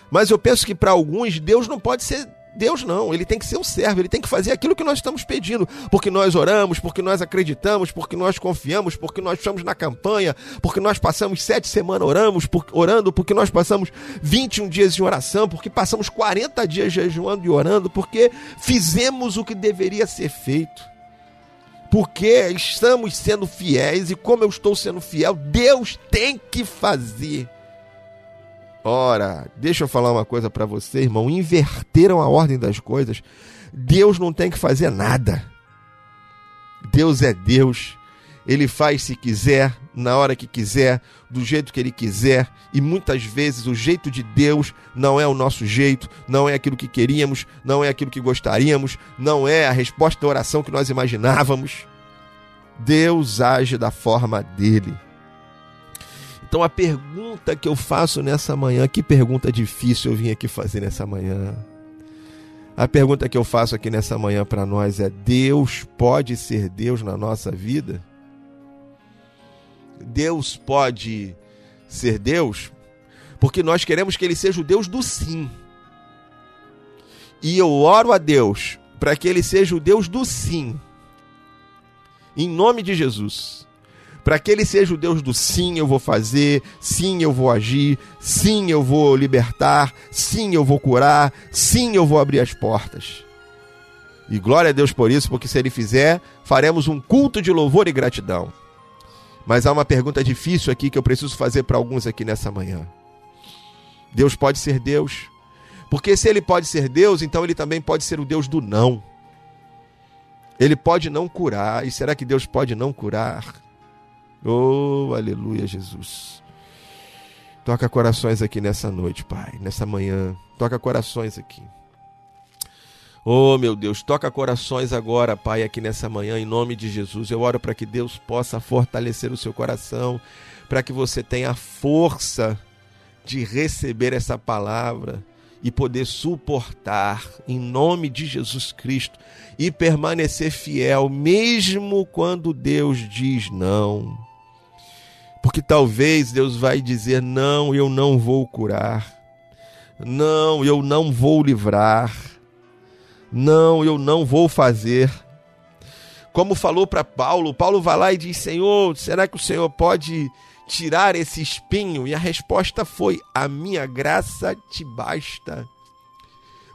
Mas eu penso que para alguns Deus não pode ser Deus não, ele tem que ser o servo, ele tem que fazer aquilo que nós estamos pedindo, porque nós oramos, porque nós acreditamos, porque nós confiamos, porque nós estamos na campanha, porque nós passamos sete semanas oramos, por, orando, porque nós passamos 21 dias em oração, porque passamos 40 dias jejuando e orando, porque fizemos o que deveria ser feito. Porque estamos sendo fiéis e como eu estou sendo fiel, Deus tem que fazer. Ora, deixa eu falar uma coisa para você, irmão. Inverteram a ordem das coisas. Deus não tem que fazer nada. Deus é Deus. Ele faz se quiser, na hora que quiser, do jeito que ele quiser. E muitas vezes o jeito de Deus não é o nosso jeito, não é aquilo que queríamos, não é aquilo que gostaríamos, não é a resposta da oração que nós imaginávamos. Deus age da forma dele. Então a pergunta que eu faço nessa manhã, que pergunta difícil eu vim aqui fazer nessa manhã. A pergunta que eu faço aqui nessa manhã para nós é: Deus pode ser Deus na nossa vida? Deus pode ser Deus? Porque nós queremos que Ele seja o Deus do sim. E eu oro a Deus para que Ele seja o Deus do sim. Em nome de Jesus para que ele seja o Deus do sim, eu vou fazer, sim, eu vou agir, sim, eu vou libertar, sim, eu vou curar, sim, eu vou abrir as portas. E glória a Deus por isso, porque se ele fizer, faremos um culto de louvor e gratidão. Mas há uma pergunta difícil aqui que eu preciso fazer para alguns aqui nessa manhã. Deus pode ser Deus? Porque se ele pode ser Deus, então ele também pode ser o Deus do não. Ele pode não curar. E será que Deus pode não curar? Oh, aleluia, Jesus. Toca corações aqui nessa noite, Pai, nessa manhã. Toca corações aqui. Oh, meu Deus, toca corações agora, Pai, aqui nessa manhã, em nome de Jesus. Eu oro para que Deus possa fortalecer o seu coração, para que você tenha a força de receber essa palavra e poder suportar, em nome de Jesus Cristo, e permanecer fiel, mesmo quando Deus diz não. Porque talvez Deus vai dizer: não, eu não vou curar, não, eu não vou livrar não, eu não vou fazer. Como falou para Paulo, Paulo vai lá e diz: Senhor, será que o Senhor pode tirar esse espinho? E a resposta foi: A minha graça te basta.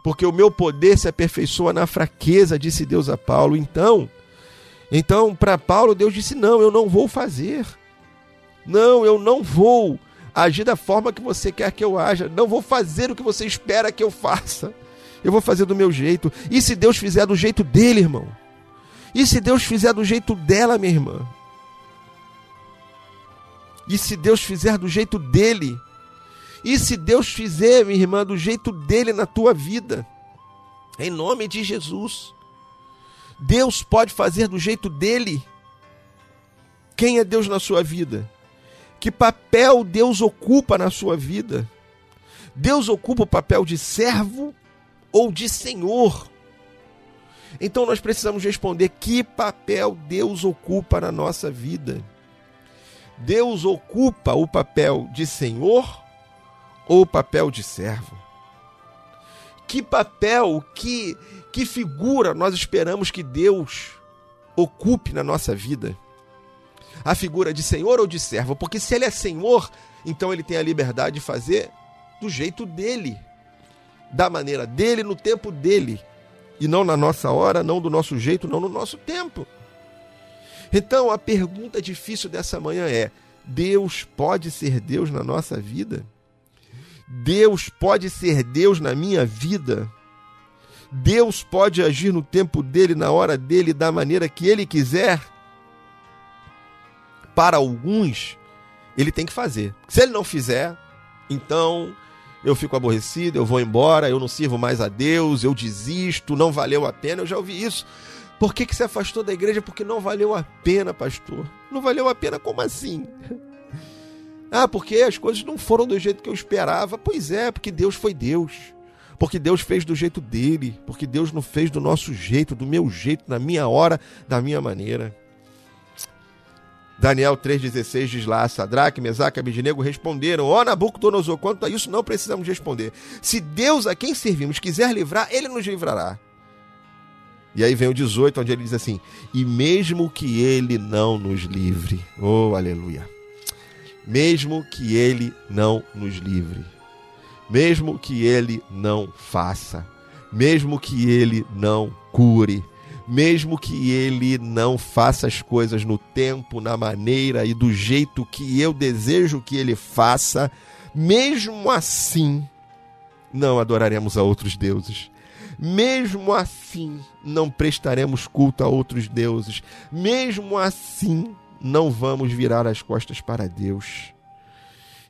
Porque o meu poder se aperfeiçoa na fraqueza, disse Deus a Paulo. Então, então para Paulo, Deus disse: Não, eu não vou fazer. Não, eu não vou agir da forma que você quer que eu haja. Não vou fazer o que você espera que eu faça. Eu vou fazer do meu jeito. E se Deus fizer do jeito dele, irmão? E se Deus fizer do jeito dela, minha irmã? E se Deus fizer do jeito dele? E se Deus fizer, minha irmã, do jeito dele na tua vida? Em nome de Jesus. Deus pode fazer do jeito dele. Quem é Deus na sua vida? Que papel Deus ocupa na sua vida? Deus ocupa o papel de servo ou de Senhor. Então nós precisamos responder que papel Deus ocupa na nossa vida. Deus ocupa o papel de Senhor ou o papel de servo? Que papel, que, que figura nós esperamos que Deus ocupe na nossa vida? A figura de Senhor ou de servo? Porque se ele é Senhor, então ele tem a liberdade de fazer do jeito dele da maneira dele, no tempo dele. E não na nossa hora, não do nosso jeito, não no nosso tempo. Então a pergunta difícil dessa manhã é: Deus pode ser Deus na nossa vida? Deus pode ser Deus na minha vida? Deus pode agir no tempo dele, na hora dele, da maneira que ele quiser? Para alguns, ele tem que fazer. Se ele não fizer, então eu fico aborrecido, eu vou embora, eu não sirvo mais a Deus, eu desisto, não valeu a pena. Eu já ouvi isso. Por que, que se afastou da igreja? Porque não valeu a pena, pastor. Não valeu a pena? Como assim? [laughs] Ah, porque as coisas não foram do jeito que eu esperava. Pois é, porque Deus foi Deus. Porque Deus fez do jeito dele. Porque Deus não fez do nosso jeito, do meu jeito, na minha hora, da minha maneira. Daniel 3,16 diz lá: Sadraque, Mesaque e Abidinego responderam: Ó oh, Nabucodonosor, quanto a isso não precisamos responder. Se Deus a quem servimos quiser livrar, ele nos livrará. E aí vem o 18, onde ele diz assim: E mesmo que ele não nos livre, oh aleluia, mesmo que ele não nos livre, mesmo que ele não faça, mesmo que ele não cure, mesmo que ele não faça as coisas no tempo, na maneira e do jeito que eu desejo que ele faça, mesmo assim não adoraremos a outros deuses. Mesmo assim, não prestaremos culto a outros deuses. Mesmo assim, não vamos virar as costas para Deus.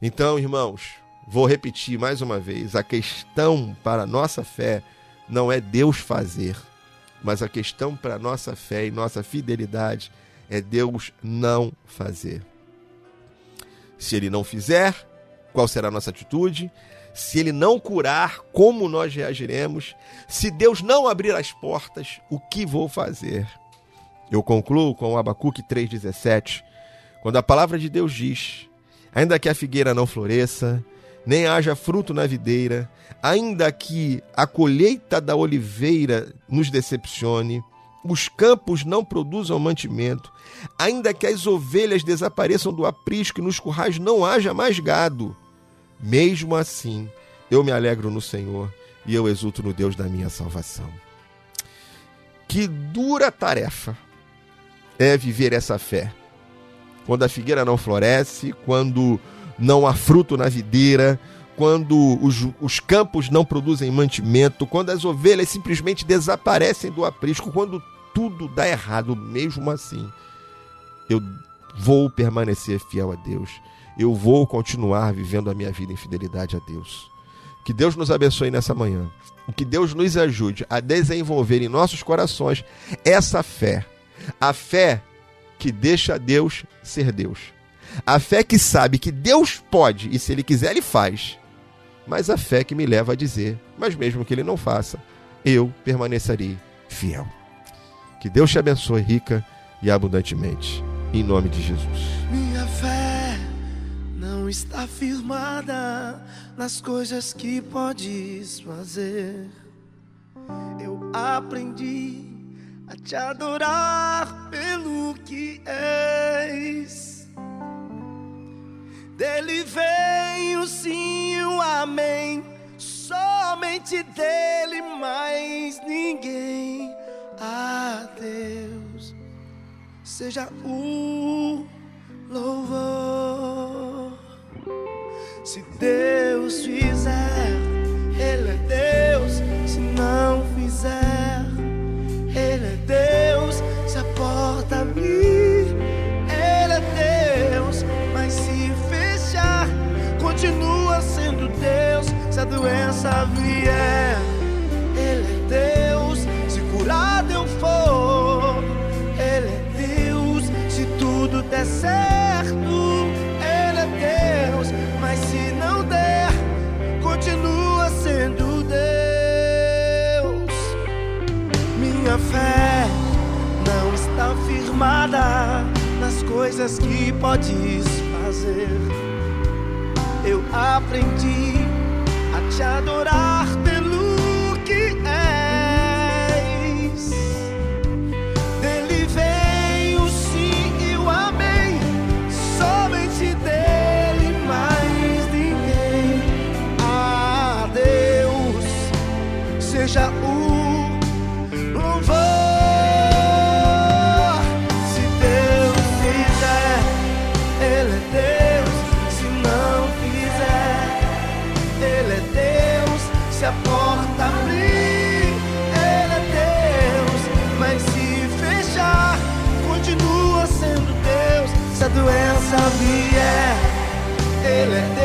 Então, irmãos, vou repetir mais uma vez: a questão para a nossa fé não é Deus fazer, mas a questão para nossa fé e nossa fidelidade é Deus não fazer. Se ele não fizer, qual será a nossa atitude? Se ele não curar, como nós reagiremos? Se Deus não abrir as portas, o que vou fazer? Eu concluo com Abacuque 3,17, quando a palavra de Deus diz: Ainda que a figueira não floresça, nem haja fruto na videira, ainda que a colheita da oliveira nos decepcione, os campos não produzam mantimento, ainda que as ovelhas desapareçam do aprisco e nos currais não haja mais gado. Mesmo assim, eu me alegro no Senhor e eu exulto no Deus da minha salvação. Que dura tarefa é viver essa fé. Quando a figueira não floresce, quando não há fruto na videira, quando os, os campos não produzem mantimento, quando as ovelhas simplesmente desaparecem do aprisco, quando tudo dá errado, mesmo assim, eu vou permanecer fiel a Deus. eu vou continuar vivendo a minha vida em fidelidade a Deus. Que Deus nos abençoe nessa manhã. Que Deus nos ajude a desenvolver em nossos corações essa fé. A fé que deixa Deus ser Deus. A fé que sabe que Deus pode e se Ele quiser, Ele faz. Mas a fé que me leva a dizer, mas mesmo que Ele não faça, eu permanecerei fiel. Que Deus te abençoe rica e abundantemente. Em nome de Jesus. Minha fé não está firmada nas coisas que podes fazer. Eu aprendi a te adorar pelo que és. Dele vem o sim o amém. Somente dele, mais ninguém. A Deus seja o louvor. Se Deus fizer, Ele é Deus. Se não fizer, Ele é Deus. Se a porta abrir, continua sendo Deus. Se a doença vier, Ele é Deus. Se curado eu for, Ele é Deus. Se tudo der certo, Ele é Deus. Mas se não der, continua sendo Deus. Minha fé não está firmada nas coisas que podes fazer. Eu aprendi a te adorar vier, Ele é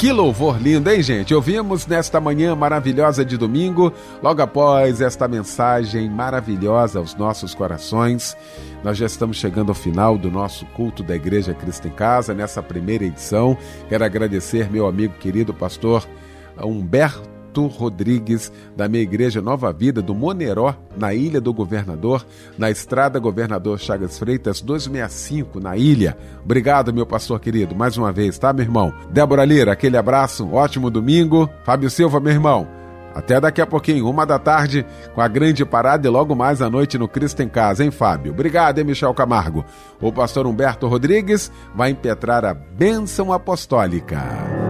Que louvor lindo, hein, gente? Ouvimos nesta manhã maravilhosa de domingo, logo após esta mensagem maravilhosa aos nossos corações. Nós já estamos chegando ao final do nosso culto da Igreja Cristo em Casa, nessa primeira edição. Quero agradecer meu amigo querido pastor Humberto Rodrigues, da minha igreja Nova Vida, do Moneró, na Ilha do Governador, na estrada Governador Chagas Freitas 265, na ilha. Obrigado, meu pastor querido, mais uma vez, tá, meu irmão? Débora Lira, aquele abraço, um ótimo domingo. Fábio Silva, meu irmão. Até daqui a pouquinho, uma da tarde, com a grande parada e logo mais à noite no Cristo em Casa, hein, Fábio? Obrigado, hein, Michel Camargo. O pastor Humberto Rodrigues vai impetrar a bênção apostólica.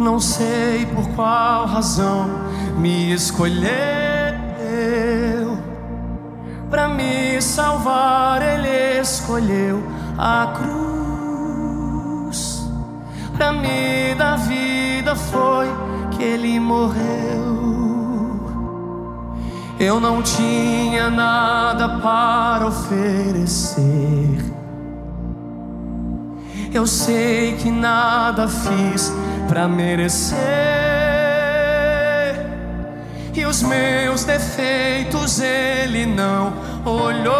Não sei por qual razão me escolheu. Para me salvar, ele escolheu a cruz. Para me dar vida foi que ele morreu. Eu não tinha nada para oferecer. Eu sei que nada fiz para merecer. E os meus defeitos ele não olhou.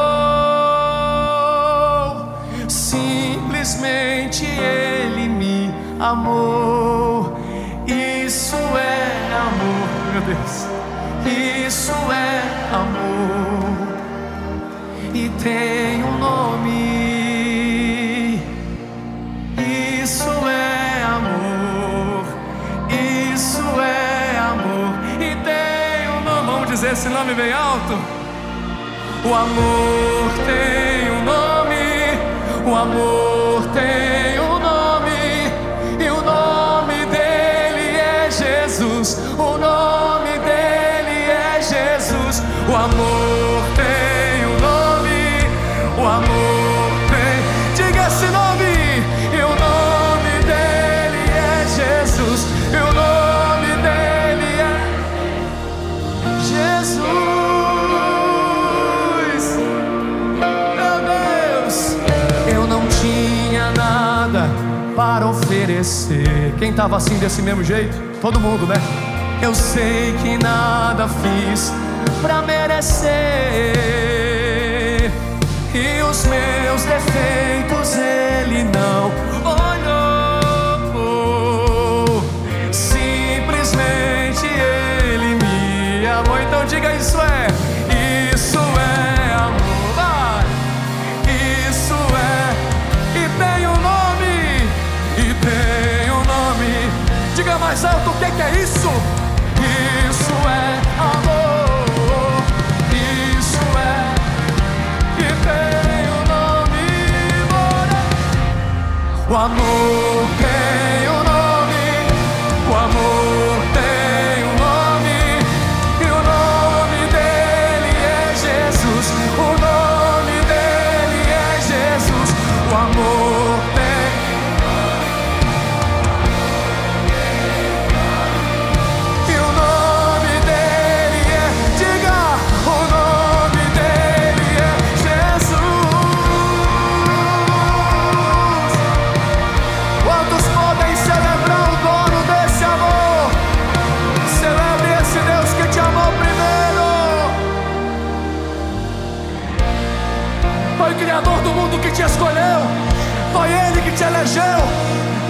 Simplesmente ele me amou. Isso é amor, meu Deus. Isso é amor e tem um esse nome bem alto. O amor tem um nome, o amor oferecer. Quem tava assim desse mesmo jeito? Todo mundo, né? Eu sei que nada fiz pra merecer. E os meus defeitos ele não que, que é isso? Isso é amor. Isso é. E tem um nome. O amor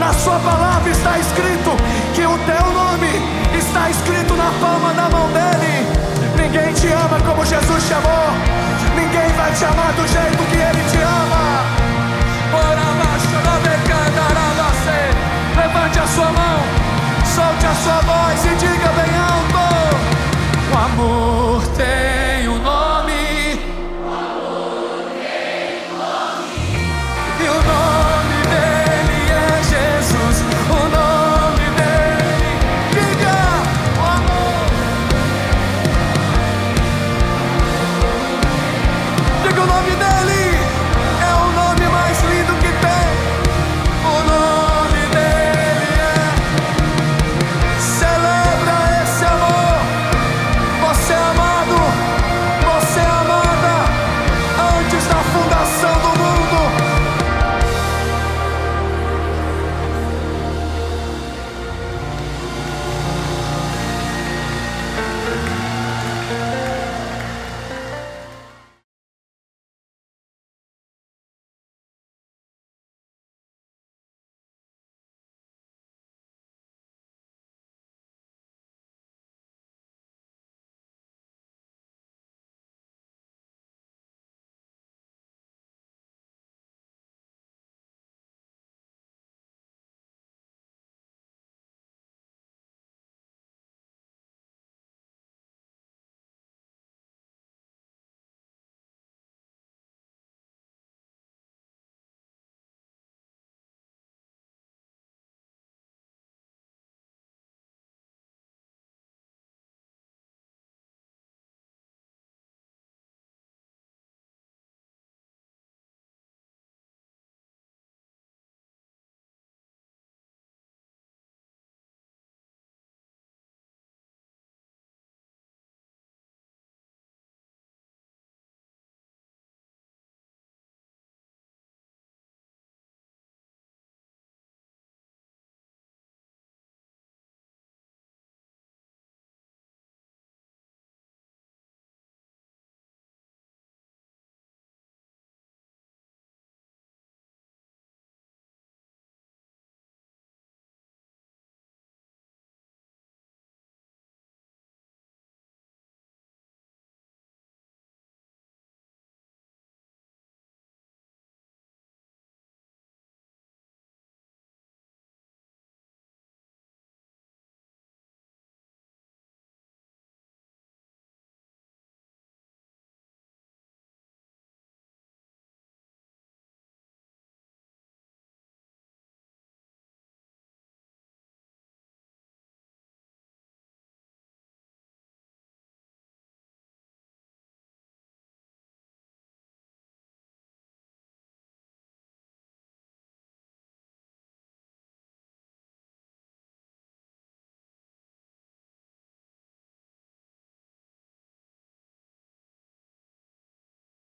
Na sua palavra está escrito que o teu nome está escrito na palma da mão dele. Ninguém te ama como Jesus te amou. Ninguém vai te amar do jeito que ele te ama. Levante a sua mão, solte a sua voz e diga bem alto: O amor tem.